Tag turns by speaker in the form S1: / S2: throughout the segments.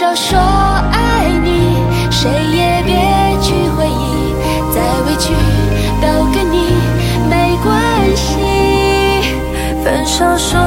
S1: 手说爱你，谁也别去回忆，再委屈都跟你没关系。
S2: 分手说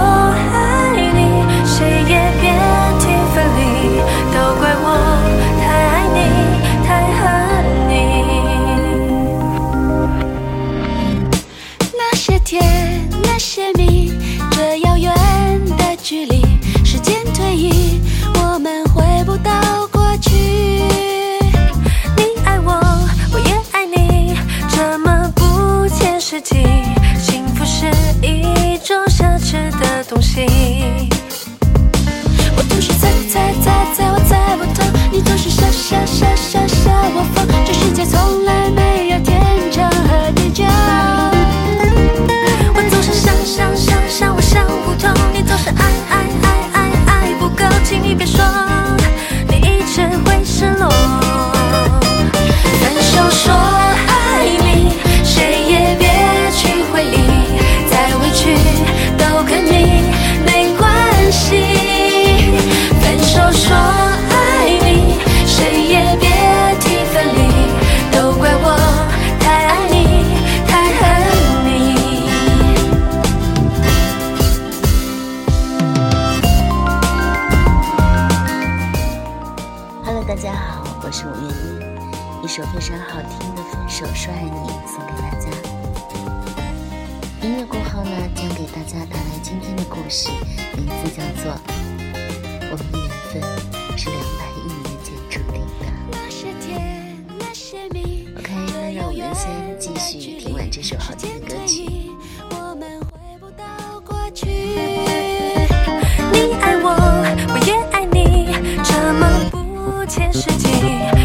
S1: 不
S2: 切实际。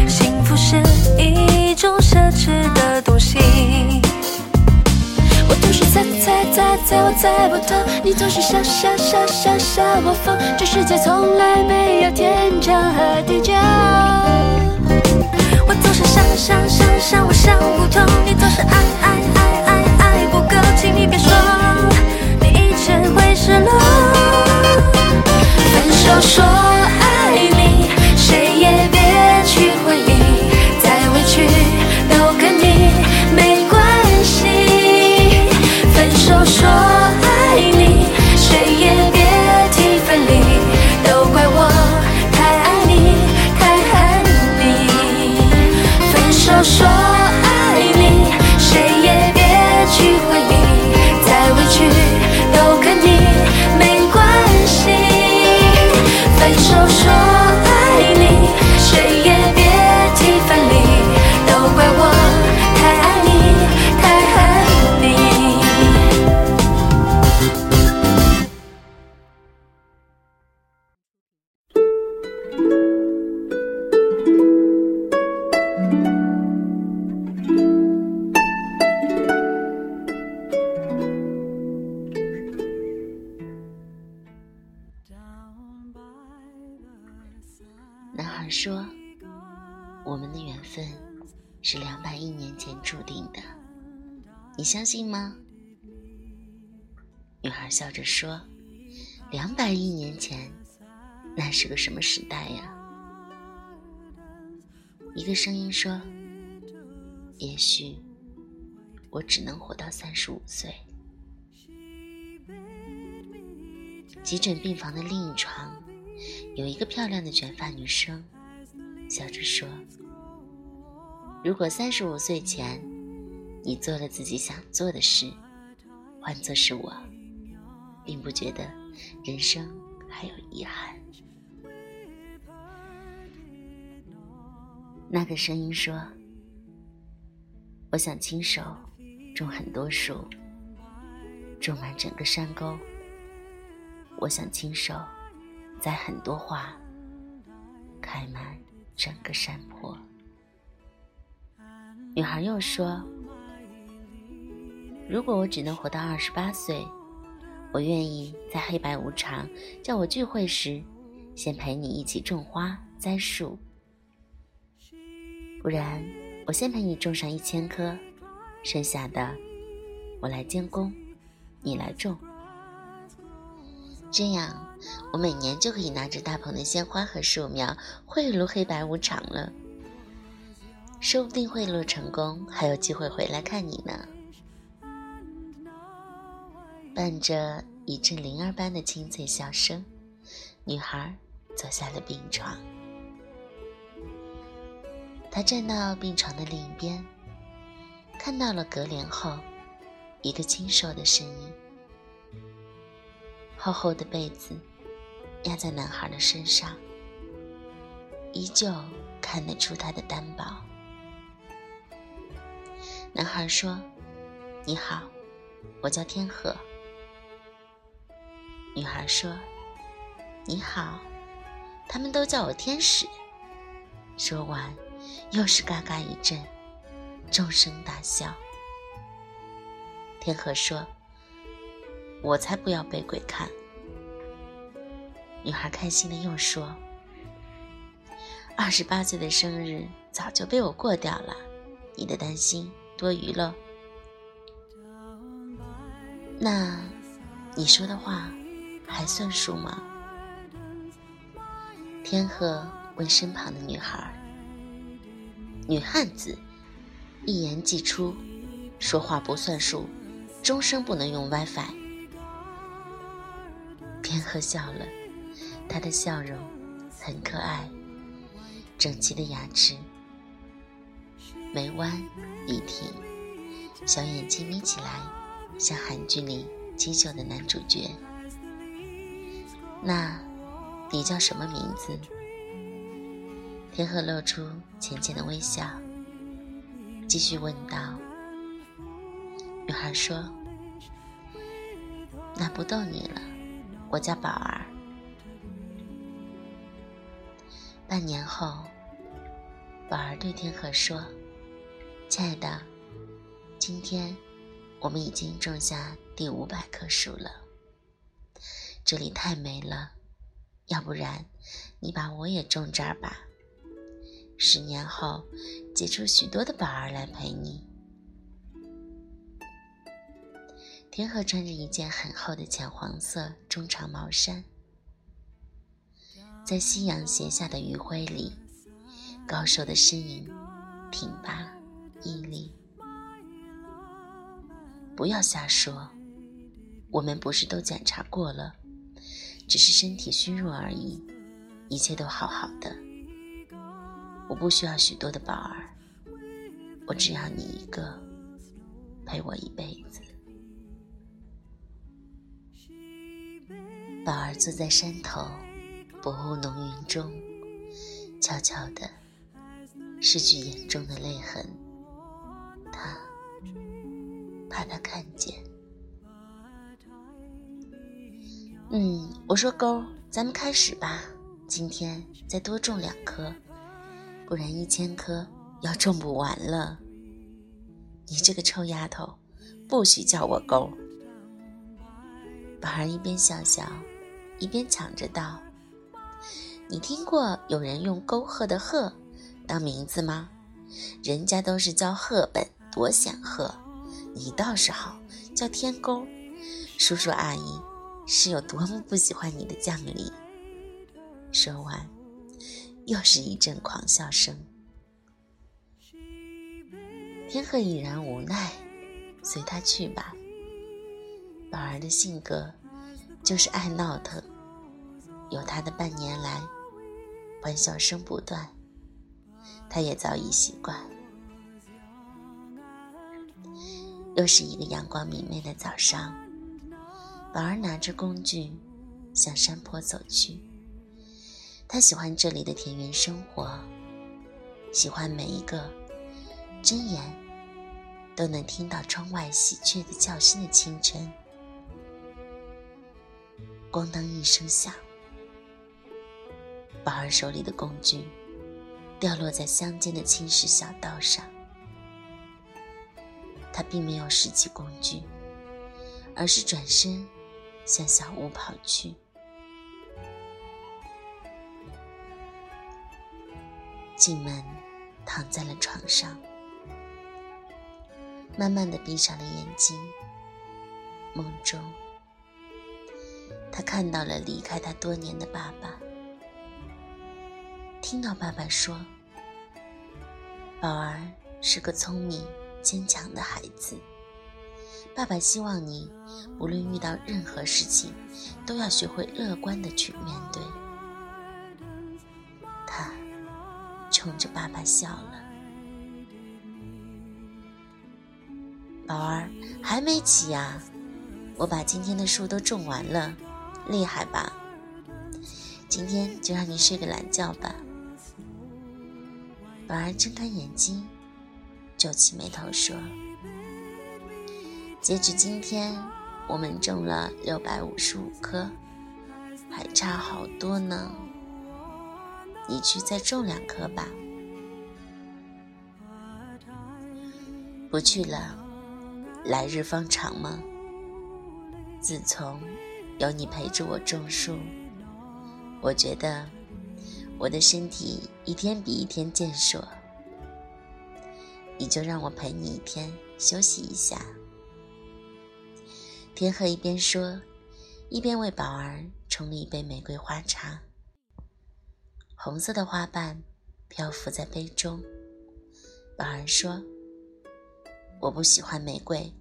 S2: 幸福是一种奢侈的东西。
S1: 我总是猜猜猜猜我猜不透，你总是傻傻傻傻傻我疯，这世界从来没有天长和地久。
S2: 我总是想想想想，我想不通，你总是爱爱爱爱爱不够，请你别说，你一直会失落。分手说
S3: 男孩说：“我们的缘分是两百亿年前注定的，你相信吗？”女孩笑着说：“两百亿年前，那是个什么时代呀？”一个声音说：“也许我只能活到三十五岁。”急诊病房的另一床。有一个漂亮的卷发女生，笑着说：“如果三十五岁前，你做了自己想做的事，换作是我，并不觉得人生还有遗憾。”那个声音说：“我想亲手种很多树，种满整个山沟。我想亲手。”栽很多花，开满整个山坡。女孩又说：“如果我只能活到二十八岁，我愿意在黑白无常叫我聚会时，先陪你一起种花栽树。不然，我先陪你种上一千棵，剩下的我来监工，你来种。”这样我每年就可以拿着大捧的鲜花和树苗贿赂黑白无常了。说不定贿赂成功，还有机会回来看你呢。伴着一阵铃儿般的清脆笑声，女孩走下了病床。她站到病床的另一边，看到了隔帘后一个清瘦的身影。厚厚的被子压在男孩的身上，依旧看得出他的单薄。男孩说：“你好，我叫天鹤。”女孩说：“你好，他们都叫我天使。”说完，又是嘎嘎一阵，众声大笑。天鹤说：“我才不要被鬼看。”女孩开心的又说：“二十八岁的生日早就被我过掉了，你的担心。”多余了。那你说的话还算数吗？天鹤问身旁的女孩。女汉子，一言既出，说话不算数，终生不能用 WiFi。天鹤笑了，她的笑容很可爱，整齐的牙齿。眉弯笔挺，小眼睛眯起来，像韩剧里清秀的男主角。那，你叫什么名字？天鹤露出浅浅的微笑，继续问道。女孩说：“那不逗你了，我叫宝儿。”半年后，宝儿对天鹤说。亲爱的，今天我们已经种下第五百棵树了。这里太美了，要不然你把我也种这儿吧。十年后，结出许多的宝儿来陪你。天河穿着一件很厚的浅黄色中长毛衫，在夕阳斜下的余晖里，高瘦的身影挺拔。屹立，不要瞎说。我们不是都检查过了，只是身体虚弱而已，一切都好好的。我不需要许多的宝儿，我只要你一个，陪我一辈子。宝儿坐在山头，薄雾浓云中，悄悄的拭去眼中的泪痕。他怕他看见。嗯，我说勾，咱们开始吧。今天再多种两棵，不然一千棵要种不完了。你这个臭丫头，不许叫我勾。宝儿一边笑笑，一边抢着道：“你听过有人用沟壑的壑当名字吗？人家都是叫赫本。”多显赫，你倒是好，叫天沟。叔叔阿姨是有多么不喜欢你的降临。说完，又是一阵狂笑声。天鹤已然无奈，随他去吧。宝儿的性格就是爱闹腾，有他的半年来，欢笑声不断，他也早已习惯。又是一个阳光明媚的早上，宝儿拿着工具向山坡走去。他喜欢这里的田园生活，喜欢每一个睁眼都能听到窗外喜鹊的叫声的清晨。咣当一声响，宝儿手里的工具掉落在乡间的青石小道上。他并没有拾起工具，而是转身向小屋跑去。进门，躺在了床上，慢慢的闭上了眼睛。梦中，他看到了离开他多年的爸爸，听到爸爸说：“宝儿是个聪明坚强的孩子。”爸爸希望你，无论遇到任何事情，都要学会乐观的去面对。他冲着爸爸笑了。宝儿还没起呀？我把今天的树都种完了，厉害吧？今天就让你睡个懒觉吧。宝儿睁开眼睛，皱起眉头说。截止今天，我们种了六百五十五棵，还差好多呢。你去再种两棵吧。不去了，来日方长吗？自从有你陪着我种树，我觉得我的身体一天比一天健硕。你就让我陪你一天，休息一下。天鹤一边说，一边为宝儿冲了一杯玫瑰花茶。红色的花瓣漂浮在杯中。宝儿说：“我不喜欢玫瑰，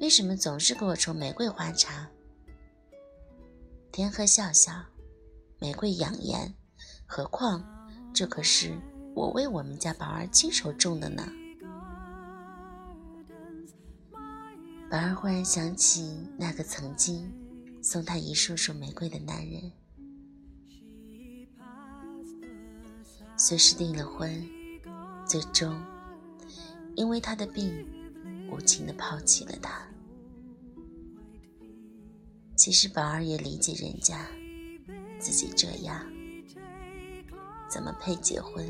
S3: 为什么总是给我冲玫瑰花茶？”天鹤笑笑：“玫瑰养颜，何况这可是我为我们家宝儿亲手种的呢。”宝儿忽然想起那个曾经送他一束束玫瑰的男人，虽是订了婚，最终因为他的病无情的抛弃了他。其实宝儿也理解人家，自己这样怎么配结婚？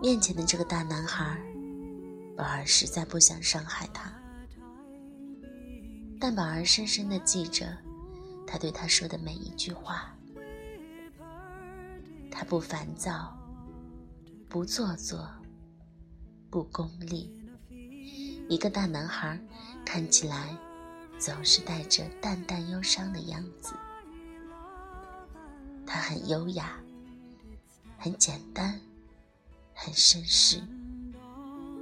S3: 面前的这个大男孩，宝儿实在不想伤害他，但宝儿深深的记着他对他说的每一句话。他不烦躁，不做作，不功利。一个大男孩看起来总是带着淡淡忧伤的样子。他很优雅，很简单。很绅士，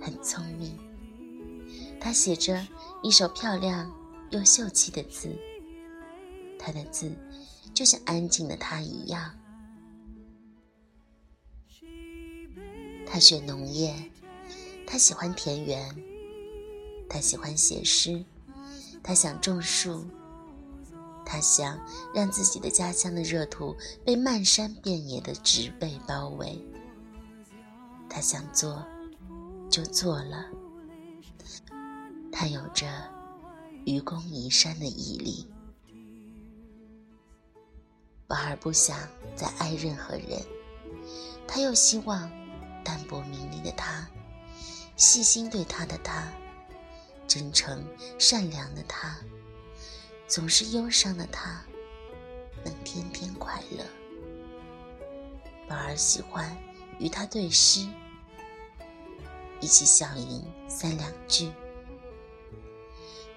S3: 很聪明。他写着一手漂亮又秀气的字。他的字就像安静的他一样。他学农业，他喜欢田园，他喜欢写诗，他想种树，他想让自己的家乡的热土被漫山遍野的植被包围。他想做，就做了。他有着愚公移山的毅力。宝儿不想再爱任何人，他又希望淡泊名利的他，细心对他的他，真诚善良的他，总是忧伤的他，能天天快乐。宝儿喜欢。与他对诗，一起笑吟三两句。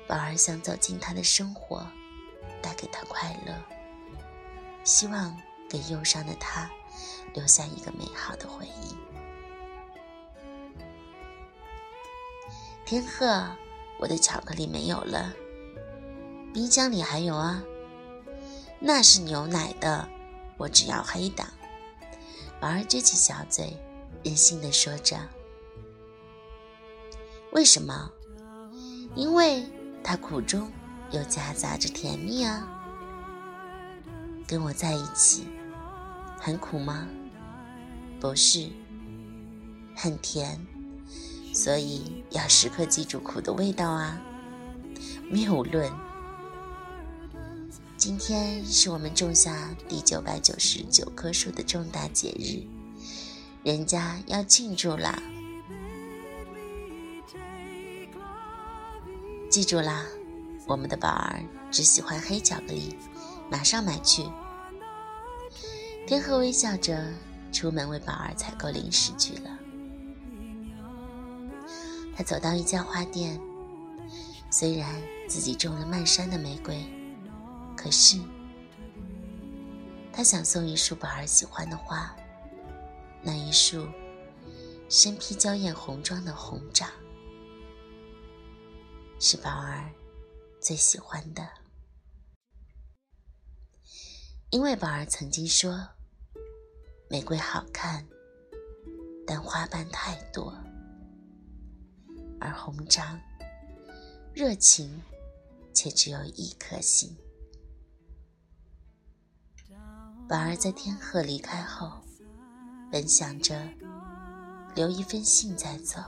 S3: 宝儿想走进他的生活，带给他快乐，希望给忧伤的他留下一个美好的回忆。天鹤，我的巧克力没有了，冰箱里还有啊，那是牛奶的，我只要黑的。宝儿撅起小嘴，任性的说着：“为什么？因为它苦中又夹杂着甜蜜啊！跟我在一起，很苦吗？不是，很甜，所以要时刻记住苦的味道啊！谬论。今天是我们种下第九百九十九棵树的重大节日，人家要庆祝啦！记住啦，我们的宝儿只喜欢黑巧克力，马上买去。天鹤微笑着出门为宝儿采购零食去了。他走到一家花店，虽然自己种了漫山的玫瑰，可是他想送一束宝儿喜欢的花，那一束身披娇艳红妆的红掌，是宝儿最喜欢的。因为宝儿曾经说，玫瑰好看，但花瓣太多，而红掌。热情，却只有一颗心。宝儿在天鹤离开后，本想着留一封信再走，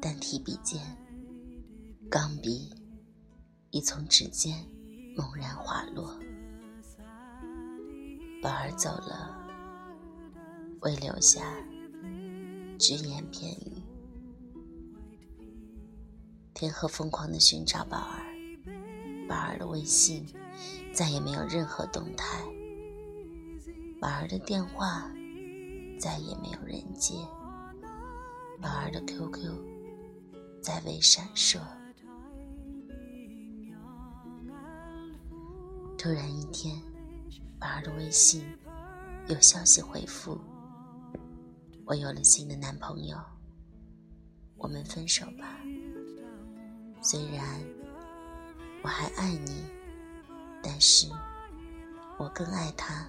S3: 但提笔间，钢笔已从指尖猛然滑落。宝儿走了，未留下只言片语。天鹤疯狂地寻找宝儿，宝儿的微信再也没有任何动态，宝儿的电话再也没有人接，宝儿的 QQ 再未闪烁。突然一天，宝儿的微信有消息回复：“我有了新的男朋友，我们分手吧。”虽然我还爱你，但是我更爱他。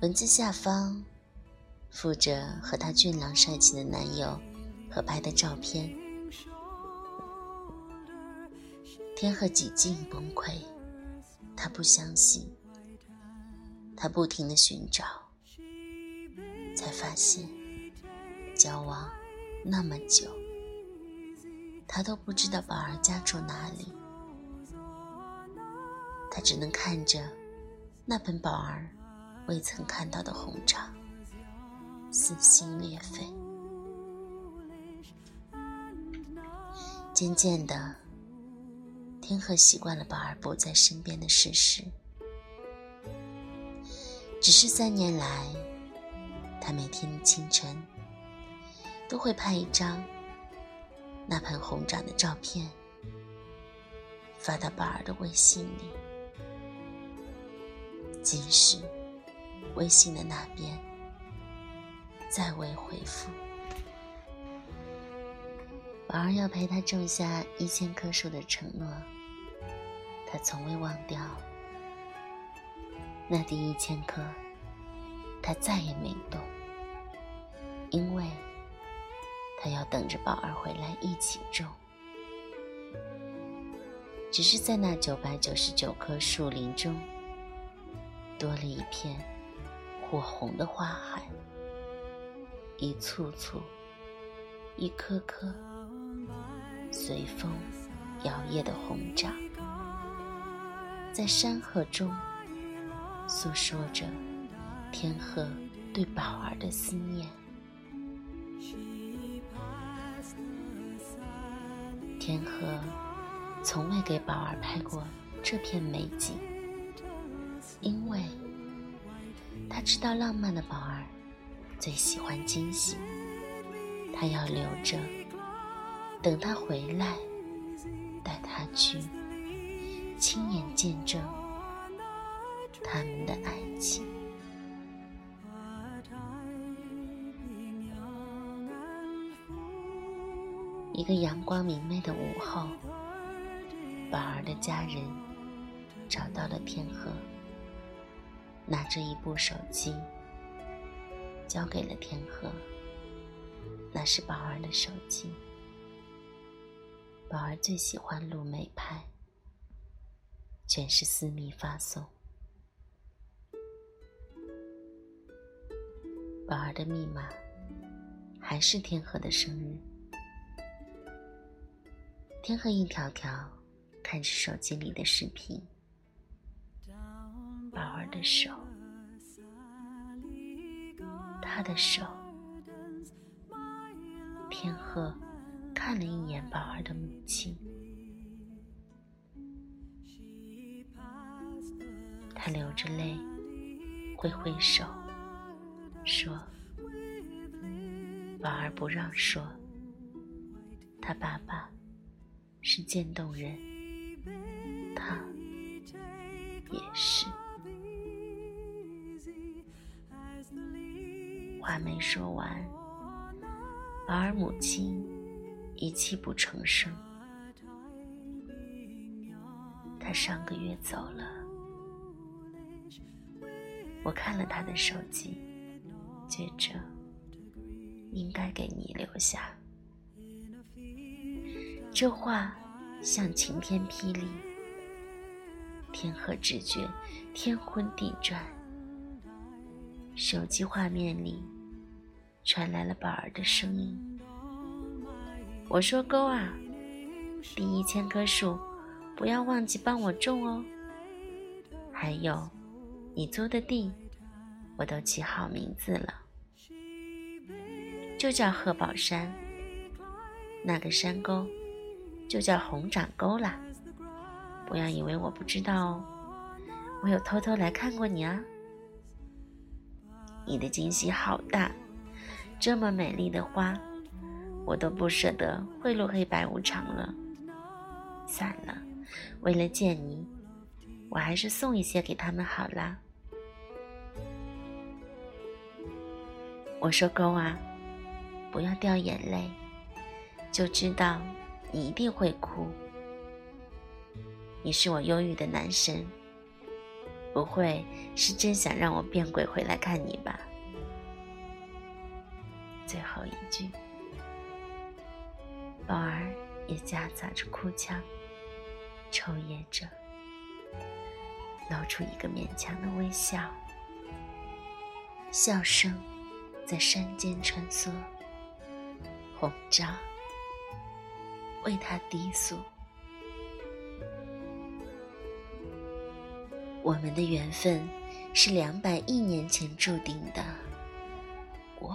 S3: 文字下方附着和他俊朗帅气的男友合拍的照片。天鹤几近崩溃，他不相信，他不停的寻找，才发现交往那么久。他都不知道宝儿家住哪里，他只能看着那本宝儿未曾看到的红掌，撕心裂肺。渐渐的，天鹤习惯了宝儿不在身边的事实。只是三年来，他每天清晨都会拍一张。那盆红掌的照片发到宝儿的微信里，即使微信的那边再未回复，宝儿要陪他种下一千棵树的承诺，他从未忘掉。那第一千棵，他再也没动，因为。他要等着宝儿回来一起种，只是在那九百九十九棵树林中，多了一片火红的花海，一簇簇，一颗颗，随风摇曳的红掌，在山河中诉说着天鹤对宝儿的思念。天鹤从未给宝儿拍过这片美景，因为他知道浪漫的宝儿最喜欢惊喜，他要留着，等他回来，带他去亲眼见证他们的爱情。一个阳光明媚的午后，宝儿的家人找到了天河，拿着一部手机交给了天鹤。那是宝儿的手机，宝儿最喜欢录美拍，全是私密发送。宝儿的密码还是天河的生日。天河一条条看着手机里的视频，宝儿的手，他的手。天鹤看了一眼宝儿的母亲，他流着泪，挥挥手，说：“宝儿不让说，他爸爸是渐冻人，他也是。话没说完，宝儿母亲已泣不成声。他上个月走了，我看了他的手机，觉着应该给你留下。这话像晴天霹雳，天和直觉，天昏地转。手机画面里传来了宝儿的声音：“我说勾啊，第一千棵树不要忘记帮我种哦。还有，你租的地我都起好名字了，就叫贺宝山。那个山沟。”就叫红掌沟啦，不要以为我不知道哦，我有偷偷来看过你啊。你的惊喜好大，这么美丽的花，我都不舍得贿赂黑白无常了。算了，为了见你，我还是送一些给他们好啦。我说勾啊，不要掉眼泪，就知道。你一定会哭。你是我忧郁的男神，不会是真想让我变鬼回来看你吧？最后一句，宝儿也夹杂着哭腔，抽噎着，露出一个勉强的微笑，笑声在山间穿梭，红照。为他低诉，我们的缘分是两百亿年前注定的，我